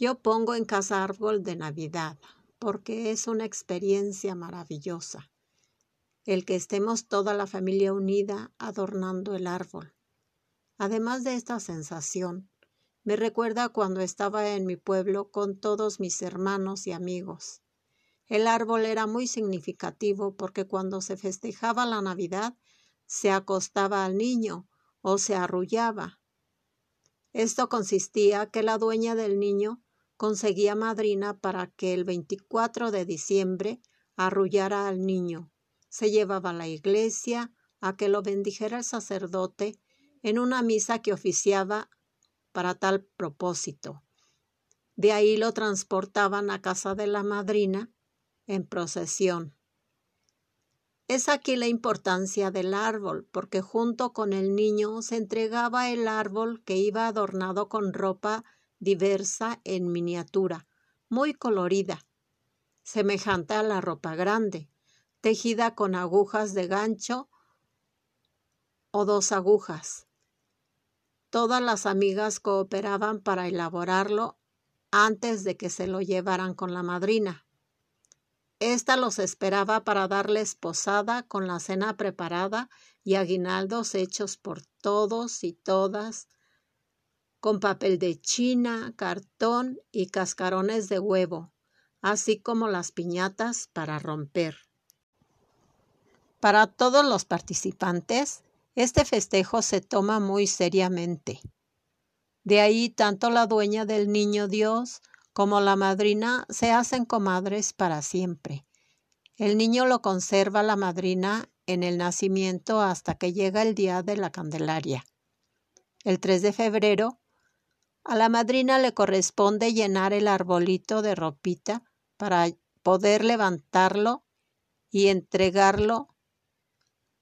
Yo pongo en casa árbol de Navidad porque es una experiencia maravillosa el que estemos toda la familia unida adornando el árbol. Además de esta sensación, me recuerda cuando estaba en mi pueblo con todos mis hermanos y amigos. El árbol era muy significativo porque cuando se festejaba la Navidad se acostaba al niño o se arrullaba. Esto consistía que la dueña del niño conseguía madrina para que el 24 de diciembre arrullara al niño. Se llevaba a la iglesia a que lo bendijera el sacerdote en una misa que oficiaba para tal propósito. De ahí lo transportaban a casa de la madrina en procesión. Es aquí la importancia del árbol, porque junto con el niño se entregaba el árbol que iba adornado con ropa diversa en miniatura, muy colorida, semejante a la ropa grande, tejida con agujas de gancho o dos agujas. Todas las amigas cooperaban para elaborarlo antes de que se lo llevaran con la madrina. Esta los esperaba para darles posada con la cena preparada y aguinaldos hechos por todos y todas, con papel de china, cartón y cascarones de huevo, así como las piñatas para romper. Para todos los participantes, este festejo se toma muy seriamente. De ahí tanto la dueña del niño Dios como la madrina se hacen comadres para siempre. El niño lo conserva la madrina en el nacimiento hasta que llega el día de la Candelaria. El 3 de febrero, a la madrina le corresponde llenar el arbolito de ropita para poder levantarlo y entregarlo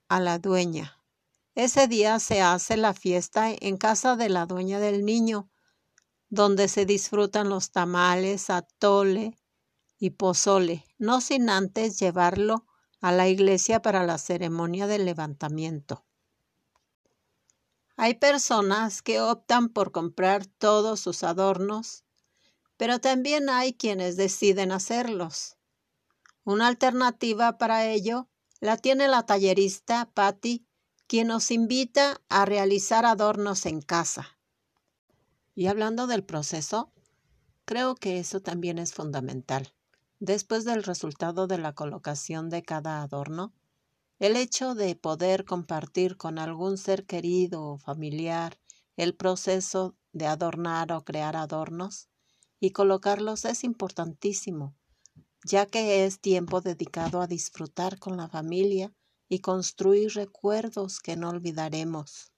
a la dueña. Ese día se hace la fiesta en casa de la dueña del niño, donde se disfrutan los tamales, atole y pozole, no sin antes llevarlo a la iglesia para la ceremonia del levantamiento. Hay personas que optan por comprar todos sus adornos, pero también hay quienes deciden hacerlos. Una alternativa para ello la tiene la tallerista Patty, quien nos invita a realizar adornos en casa. Y hablando del proceso, creo que eso también es fundamental. Después del resultado de la colocación de cada adorno, el hecho de poder compartir con algún ser querido o familiar el proceso de adornar o crear adornos y colocarlos es importantísimo, ya que es tiempo dedicado a disfrutar con la familia y construir recuerdos que no olvidaremos.